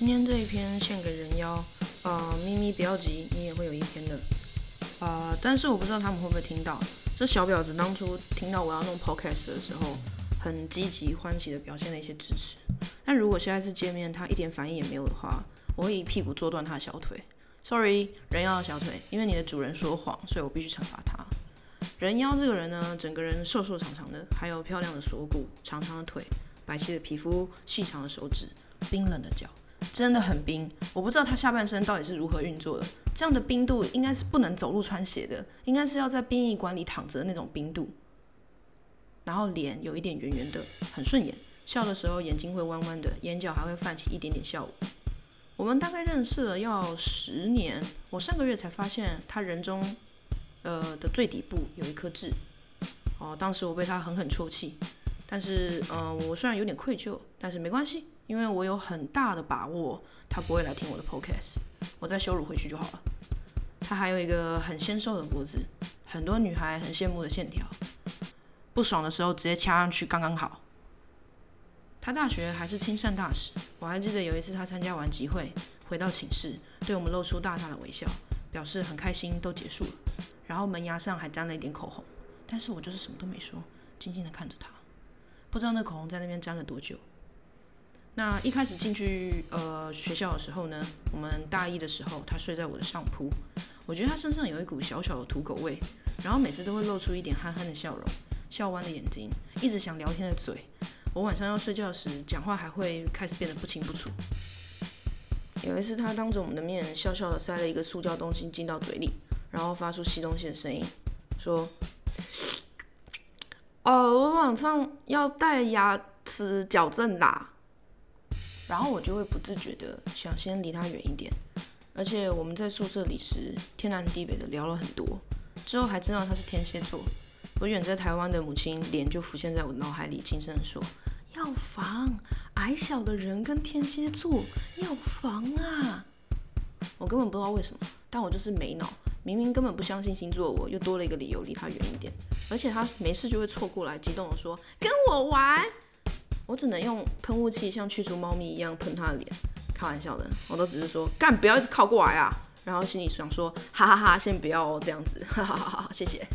今天这一篇献给人妖，呃，咪咪不要急，你也会有一篇的，呃，但是我不知道他们会不会听到。这小婊子当初听到我要弄 podcast 的时候，很积极欢喜的表现了一些支持。但如果下一次见面他一点反应也没有的话，我会一屁股坐断他的小腿。Sorry，人妖的小腿，因为你的主人说谎，所以我必须惩罚他。人妖这个人呢，整个人瘦瘦长长的，还有漂亮的锁骨、长长的腿、白皙的皮肤、细长的手指、冰冷的脚。真的很冰，我不知道他下半身到底是如何运作的。这样的冰度应该是不能走路穿鞋的，应该是要在殡仪馆里躺着的那种冰度。然后脸有一点圆圆的，很顺眼，笑的时候眼睛会弯弯的，眼角还会泛起一点点笑。我们大概认识了要十年，我上个月才发现他人中，呃的最底部有一颗痣。哦，当时我被他狠狠啜泣，但是，嗯，我虽然有点愧疚，但是没关系。因为我有很大的把握，他不会来听我的 podcast，我再羞辱回去就好了。他还有一个很纤瘦的脖子，很多女孩很羡慕的线条，不爽的时候直接掐上去刚刚好。他大学还是亲善大使，我还记得有一次他参加完集会，回到寝室，对我们露出大大的微笑，表示很开心都结束了，然后门牙上还沾了一点口红，但是我就是什么都没说，静静的看着他，不知道那口红在那边沾了多久。那一开始进去呃学校的时候呢，我们大一的时候，他睡在我的上铺，我觉得他身上有一股小小的土狗味，然后每次都会露出一点憨憨的笑容，笑弯的眼睛，一直想聊天的嘴。我晚上要睡觉时，讲话还会开始变得不清不楚。有一次，他当着我们的面，笑笑的塞了一个塑胶东西进到嘴里，然后发出吸东西的声音，说：“哦，我晚上要戴牙齿矫正啦。”然后我就会不自觉的想先离他远一点，而且我们在宿舍里时天南地北的聊了很多，之后还知道他是天蝎座。我远在台湾的母亲脸就浮现在我脑海里，轻声说：“要防矮小的人跟天蝎座，要防啊！”我根本不知道为什么，但我就是没脑，明明根本不相信星座，我又多了一个理由离他远一点。而且他没事就会凑过来，激动的说：“跟我玩。”我只能用喷雾器像驱逐猫咪一样喷他的脸，开玩笑的，我都只是说干，不要一直靠过来啊。然后心里想说，哈哈哈，先不要哦，这样子，哈哈哈，谢谢。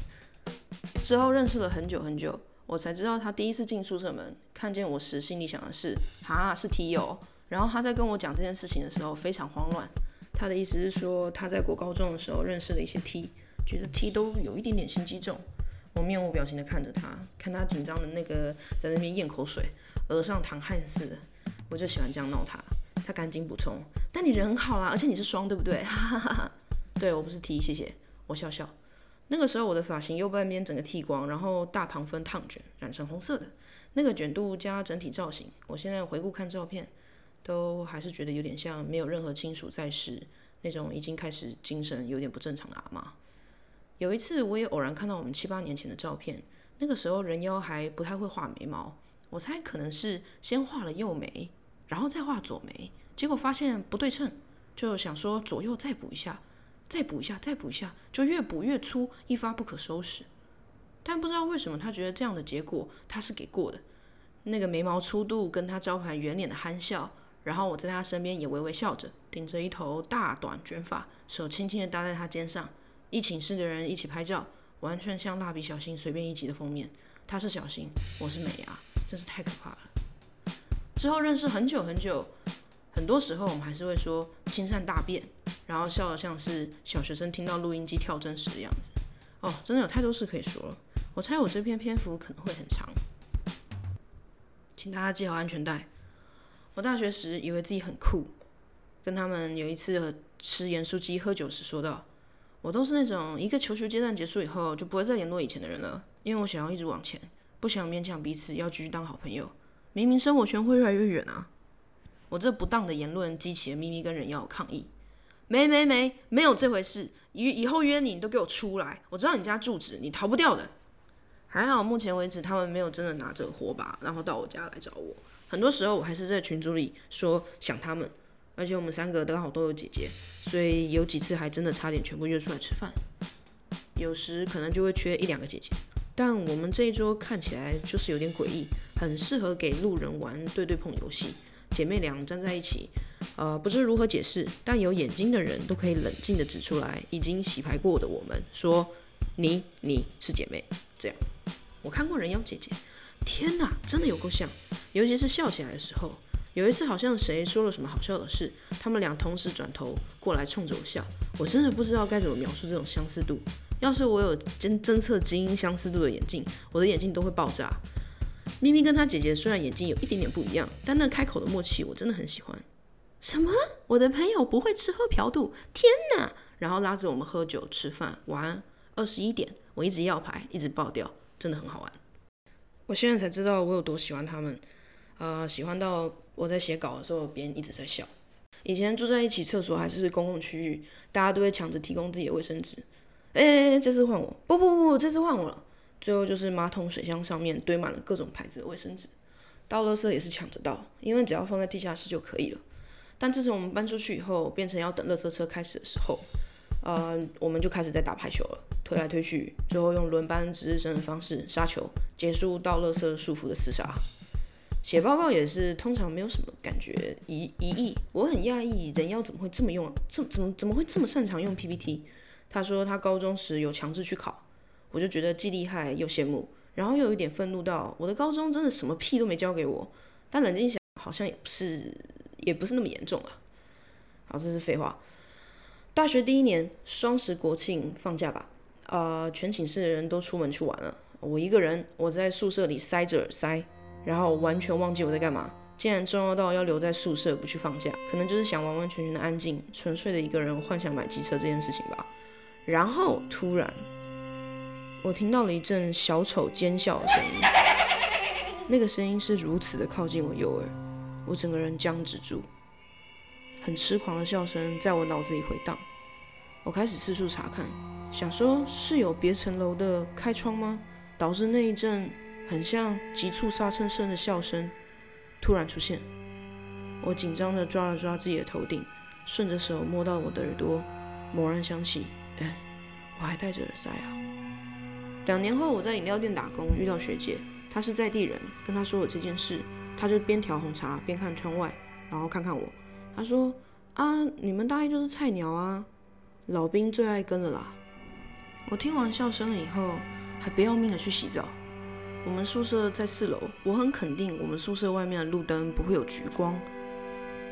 之后认识了很久很久，我才知道他第一次进宿舍门看见我时，心里想的是，哈，是 T 友。然后他在跟我讲这件事情的时候非常慌乱，他的意思是说他在国高中的时候认识了一些 T，觉得 T 都有一点点心机重。我面无表情的看着他，看他紧张的那个在那边咽口水。额上淌汗似的，我就喜欢这样闹他。他赶紧补充：“但你人很好啊，而且你是双，对不对？”哈哈哈哈对我不是 T，谢谢。我笑笑。那个时候我的发型右半边整个剃光，然后大旁分烫卷，染成红色的。那个卷度加整体造型，我现在回顾看照片，都还是觉得有点像没有任何亲属在世那种已经开始精神有点不正常的阿妈。有一次我也偶然看到我们七八年前的照片，那个时候人妖还不太会画眉毛。我猜可能是先画了右眉，然后再画左眉，结果发现不对称，就想说左右再补一下，再补一下，再补一下，就越补越粗，一发不可收拾。但不知道为什么，他觉得这样的结果他是给过的。那个眉毛粗度跟他招牌圆脸的憨笑，然后我在他身边也微微笑着，顶着一头大短卷发，手轻轻的搭在他肩上，一寝室的人一起拍照，完全像蜡笔小新随便一集的封面。他是小新，我是美伢。真是太可怕了。之后认识很久很久，很多时候我们还是会说“亲善大变”，然后笑得像是小学生听到录音机跳针时的样子。哦，真的有太多事可以说了。我猜我这篇篇幅可能会很长，请大家系好安全带。我大学时以为自己很酷，跟他们有一次吃盐酥鸡喝酒时说道：“我都是那种一个求学阶段结束以后就不会再联络以前的人了，因为我想要一直往前。”不想勉强彼此要继续当好朋友，明明生活圈会越来越远啊！我这不当的言论激起了咪咪跟人妖抗议。没没没，没有这回事！以以后约你，你都给我出来！我知道你家住址，你逃不掉的。还好目前为止，他们没有真的拿着火把，然后到我家来找我。很多时候，我还是在群组里说想他们，而且我们三个刚好都有姐姐，所以有几次还真的差点全部约出来吃饭。有时可能就会缺一两个姐姐。但我们这一桌看起来就是有点诡异，很适合给路人玩对对碰游戏。姐妹俩站在一起，呃，不知如何解释，但有眼睛的人都可以冷静地指出来，已经洗牌过的我们说，你你是姐妹，这样。我看过人妖姐姐，天哪，真的有够像，尤其是笑起来的时候。有一次好像谁说了什么好笑的事，他们俩同时转头过来冲着我笑，我真的不知道该怎么描述这种相似度。要是我有侦侦测基因相似度的眼镜，我的眼镜都会爆炸。咪咪跟她姐姐虽然眼睛有一点点不一样，但那开口的默契我真的很喜欢。什么？我的朋友不会吃喝嫖赌？天哪！然后拉着我们喝酒吃饭玩。二十一点，我一直要牌，一直爆掉，真的很好玩。我现在才知道我有多喜欢他们，呃，喜欢到我在写稿的时候，别人一直在笑。以前住在一起，厕所还是公共区域，大家都会抢着提供自己的卫生纸。哎，这次换我！不不不，这次换我了。最后就是马桶水箱上面堆满了各种牌子的卫生纸，倒垃圾也是抢着倒，因为只要放在地下室就可以了。但自从我们搬出去以后，变成要等垃圾车开始的时候，呃，我们就开始在打排球了，推来推去，最后用轮班值日生的方式杀球，结束倒垃圾束缚的厮杀。写报告也是通常没有什么感觉，一一亿，我很讶异，人妖怎么会这么用，这怎么怎么会这么擅长用 PPT？他说他高中时有强制去考。我就觉得既厉害又羡慕，然后又有一点愤怒到我的高中真的什么屁都没教给我。但冷静想，好像也不是，也不是那么严重啊。好，这是废话。大学第一年，双十国庆放假吧，呃，全寝室的人都出门去玩了，我一个人，我在宿舍里塞着耳塞，然后完全忘记我在干嘛。竟然重要到要留在宿舍不去放假，可能就是想完完全全的安静，纯粹的一个人幻想买机车这件事情吧。然后突然。我听到了一阵小丑尖笑的声音，那个声音是如此的靠近我右耳，我整个人僵直住，很痴狂的笑声在我脑子里回荡。我开始四处查看，想说是有别层楼的开窗吗？导致那一阵很像急促刹车声的笑声突然出现。我紧张的抓了抓自己的头顶，顺着手摸到我的耳朵，猛然想起，哎，我还戴着耳塞啊。两年后，我在饮料店打工，遇到学姐，她是在地人，跟她说了这件事，她就边调红茶边看窗外，然后看看我，她说：“啊，你们大一就是菜鸟啊，老兵最爱跟了啦。”我听完笑声了以后，还不要命的去洗澡。我们宿舍在四楼，我很肯定我们宿舍外面的路灯不会有橘光，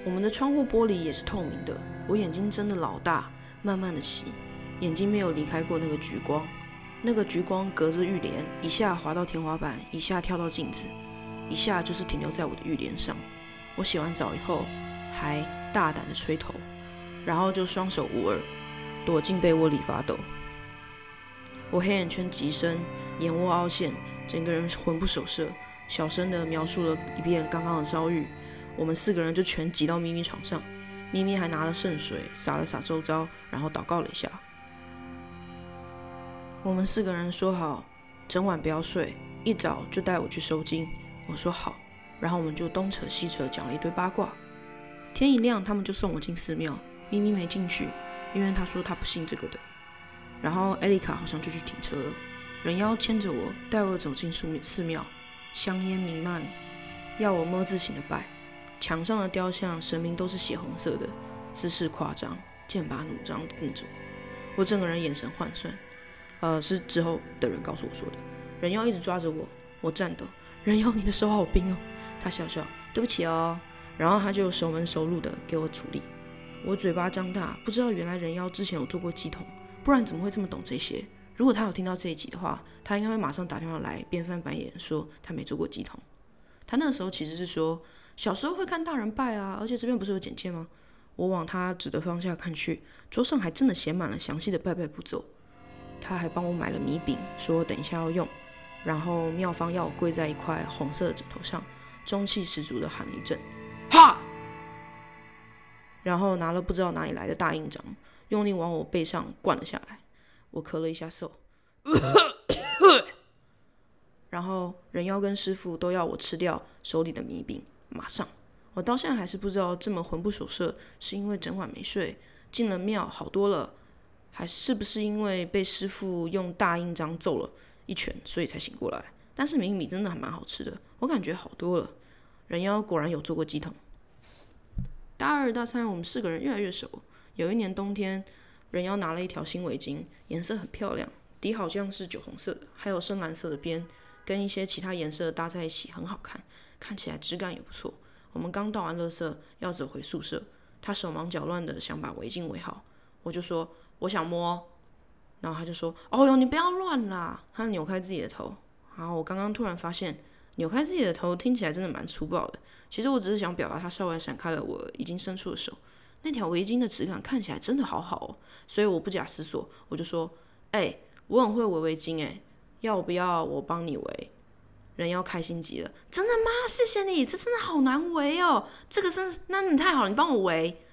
我们的窗户玻璃也是透明的。我眼睛睁得老大，慢慢的洗，眼睛没有离开过那个橘光。那个橘光隔着浴帘，一下滑到天花板，一下跳到镜子，一下就是停留在我的浴帘上。我洗完澡以后，还大胆的吹头，然后就双手捂耳，躲进被窝里发抖。我黑眼圈极深，眼窝凹陷，整个人魂不守舍，小声的描述了一遍刚刚的遭遇。我们四个人就全挤到咪咪床上，咪咪还拿了圣水洒了洒周遭，然后祷告了一下。我们四个人说好，整晚不要睡，一早就带我去收金。我说好，然后我们就东扯西扯讲了一堆八卦。天一亮，他们就送我进寺庙。咪咪没进去，因为他说他不信这个的。然后艾丽卡好像就去停车了。人妖牵着我，带我走进寺寺庙，香烟弥漫，要我摸字形的拜。墙上的雕像神明都是血红色的，姿势夸张，剑拔弩张的那种。我整个人眼神涣散。呃，是之后的人告诉我说的。人妖一直抓着我，我颤抖。人妖，你的手好冰哦。他笑笑，对不起哦。然后他就熟门熟路的给我处理。我嘴巴张大，不知道原来人妖之前有做过鸡桶，不然怎么会这么懂这些？如果他有听到这一集的话，他应该会马上打电话来，边翻白眼说他没做过鸡桶。他那个时候其实是说，小时候会看大人拜啊，而且这边不是有简介吗？我往他指的方向看去，桌上还真的写满了详细的拜拜步骤。他还帮我买了米饼，说等一下要用。然后妙方要我跪在一块红色的枕头上，中气十足的喊了一阵“哈”，然后拿了不知道哪里来的大印章，用力往我背上灌了下来。我咳了一下嗽，然后人妖跟师傅都要我吃掉手里的米饼。马上，我到现在还是不知道这么魂不守舍，是因为整晚没睡，进了庙好多了。还是不是因为被师傅用大印章揍了一拳，所以才醒过来？但是米米真的还蛮好吃的，我感觉好多了。人妖果然有做过鸡汤，大二、大三，我们四个人越来越熟。有一年冬天，人妖拿了一条新围巾，颜色很漂亮，底好像是酒红色的，还有深蓝色的边，跟一些其他颜色搭在一起，很好看，看起来质感也不错。我们刚倒完垃圾，要走回宿舍，他手忙脚乱的想把围巾围好，我就说我想摸，然后他就说哦哟，你不要乱啦。他扭开自己的头，然后我刚刚突然发现，扭开自己的头听起来真的蛮粗暴的。其实我只是想表达，他稍微闪开了我已经伸出的手。那条围巾的质感看起来真的好好哦，所以我不假思索，我就说：“哎，我很会围围巾哎，要不要我帮你围？”人要开心极了，真的吗？谢谢你，这真的好难围哦，这个真是，那你太好了，你帮我围。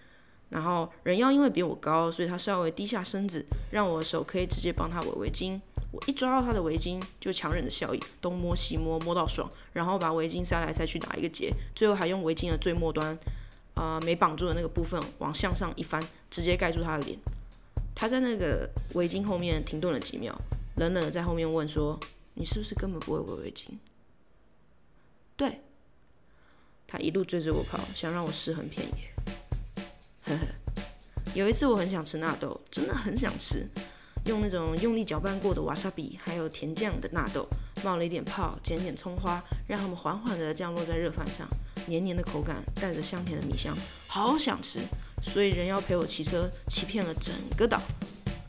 然后人妖因为比我高，所以他稍微低下身子，让我的手可以直接帮他围围巾。我一抓到他的围巾，就强忍着笑意，东摸西摸，摸到爽，然后把围巾塞来塞去打一个结，最后还用围巾的最末端。啊，没绑住的那个部分往向上一翻，直接盖住他的脸。他在那个围巾后面停顿了几秒，冷冷的在后面问说：“你是不是根本不会围围巾？”对，他一路追着我跑，想让我尸横遍野。呵呵，有一次我很想吃纳豆，真的很想吃，用那种用力搅拌过的瓦萨比还有甜酱的纳豆，冒了一点泡，剪点葱花，让它们缓缓的降落在热饭上。黏黏的口感，带着香甜的米香，好想吃。所以人妖陪我骑车，骑遍了整个岛，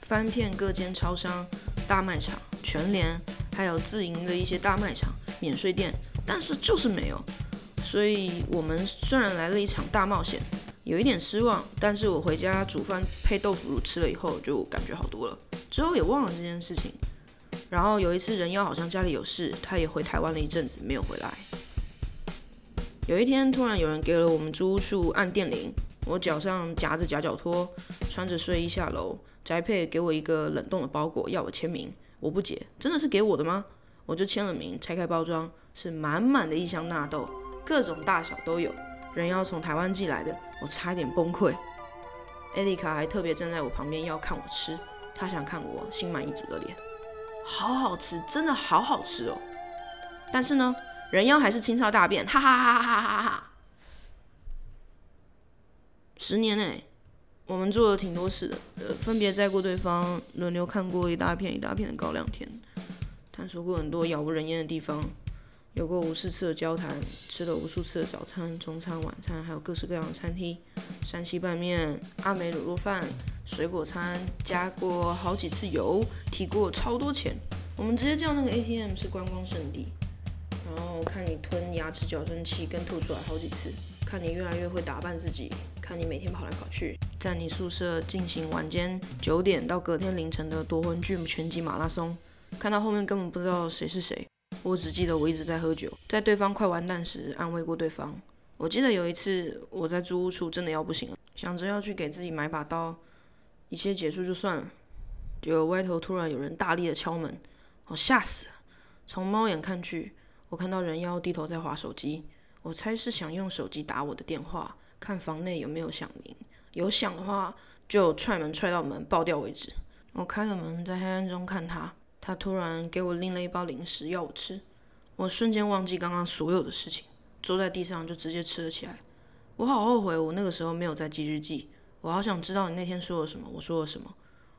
翻遍各间超商、大卖场、全联，还有自营的一些大卖场、免税店，但是就是没有。所以我们虽然来了一场大冒险，有一点失望，但是我回家煮饭配豆腐乳吃了以后，就感觉好多了。之后也忘了这件事情。然后有一次人妖好像家里有事，他也回台湾了一阵子，没有回来。有一天，突然有人给了我们租屋处按电铃，我脚上夹着夹脚拖，穿着睡衣下楼，宅配给我一个冷冻的包裹，要我签名。我不解，真的是给我的吗？我就签了名，拆开包装，是满满的一箱纳豆，各种大小都有，人要从台湾寄来的，我差点崩溃。艾丽卡还特别站在我旁边要看我吃，她想看我心满意足的脸，好好吃，真的好好吃哦。但是呢？人妖还是清超大便，哈哈哈哈哈哈！十年哎，我们做了挺多事的，呃，分别载过对方，轮流看过一大片一大片的高粱田，探索过很多杳无人烟的地方，有过无数次的交谈，吃了无数次的早餐、中餐、晚餐，还有各式各样的餐厅，山西拌面、阿美卤肉饭、水果餐，加过好几次油，提过超多钱，我们直接叫那个 ATM 是观光圣地。然后看你吞牙齿矫正器跟吐出来好几次，看你越来越会打扮自己，看你每天跑来跑去，在你宿舍进行晚间九点到隔天凌晨的夺魂剧拳击马拉松，看到后面根本不知道谁是谁。我只记得我一直在喝酒，在对方快完蛋时安慰过对方。我记得有一次我在租屋处真的要不行了，想着要去给自己买把刀，一切结束就算了。结果歪头突然有人大力的敲门，我吓死了，从猫眼看去。我看到人妖低头在划手机，我猜是想用手机打我的电话，看房内有没有响铃，有响的话就踹门踹到门爆掉为止。我开了门，在黑暗中看他，他突然给我拎了一包零食要我吃，我瞬间忘记刚刚所有的事情，坐在地上就直接吃了起来。我好后悔，我那个时候没有在记日记，我好想知道你那天说了什么，我说了什么，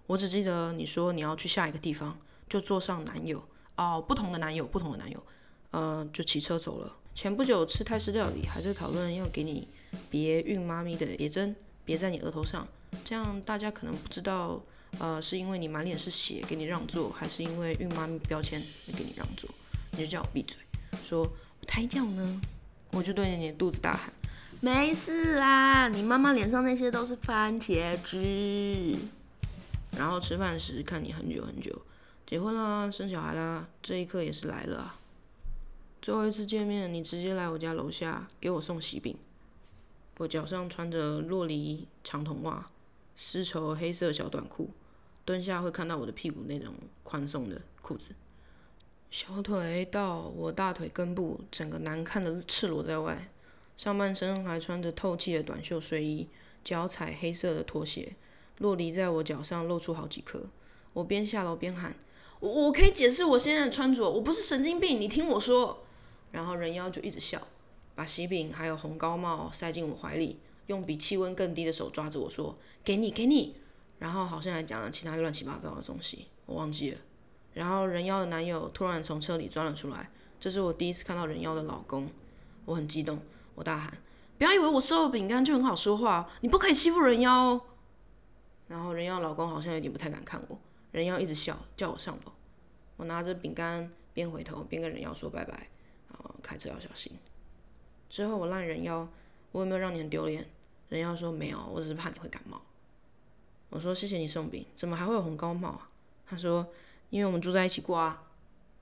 我只记得你说你要去下一个地方，就坐上男友哦，不同的男友，不同的男友。呃，就骑车走了。前不久吃泰式料理，还在讨论要给你别孕妈咪的别针，别在你额头上，这样大家可能不知道，呃，是因为你满脸是血给你让座，还是因为孕妈标签给你让座？你就叫我闭嘴，说胎教呢？我就对着你的肚子大喊，没事啦，你妈妈脸上那些都是番茄汁。然后吃饭时看你很久很久，结婚啦，生小孩啦，这一刻也是来了。最后一次见面，你直接来我家楼下给我送喜饼。我脚上穿着洛梨长筒袜，丝绸黑色小短裤，蹲下会看到我的屁股那种宽松的裤子。小腿到我大腿根部，整个难看的赤裸在外。上半身还穿着透气的短袖睡衣，脚踩黑色的拖鞋，洛梨在我脚上露出好几颗。我边下楼边喊：“我我可以解释我现在的穿着，我不是神经病，你听我说。”然后人妖就一直笑，把喜饼还有红高帽塞进我怀里，用比气温更低的手抓着我说：“给你，给你。”然后好像还讲了其他乱七八糟的东西，我忘记了。然后人妖的男友突然从车里钻了出来，这是我第一次看到人妖的老公，我很激动，我大喊：“不要以为我收了饼干就很好说话，你不可以欺负人妖哦！”然后人妖老公好像有点不太敢看我，人妖一直笑，叫我上楼。我拿着饼干，边回头边跟人妖说拜拜，然后开车要小心。之后我烂人妖，我有没有让你很丢脸？人妖说没有，我只是怕你会感冒。我说谢谢你送饼，怎么还会有红高帽啊？他说因为我们住在一起过啊。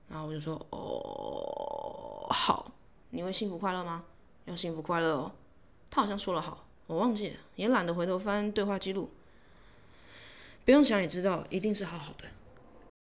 然后我就说哦好，你会幸福快乐吗？要幸福快乐哦。他好像说了好，我忘记了，也懒得回头翻对话记录。不用想也知道，一定是好好的。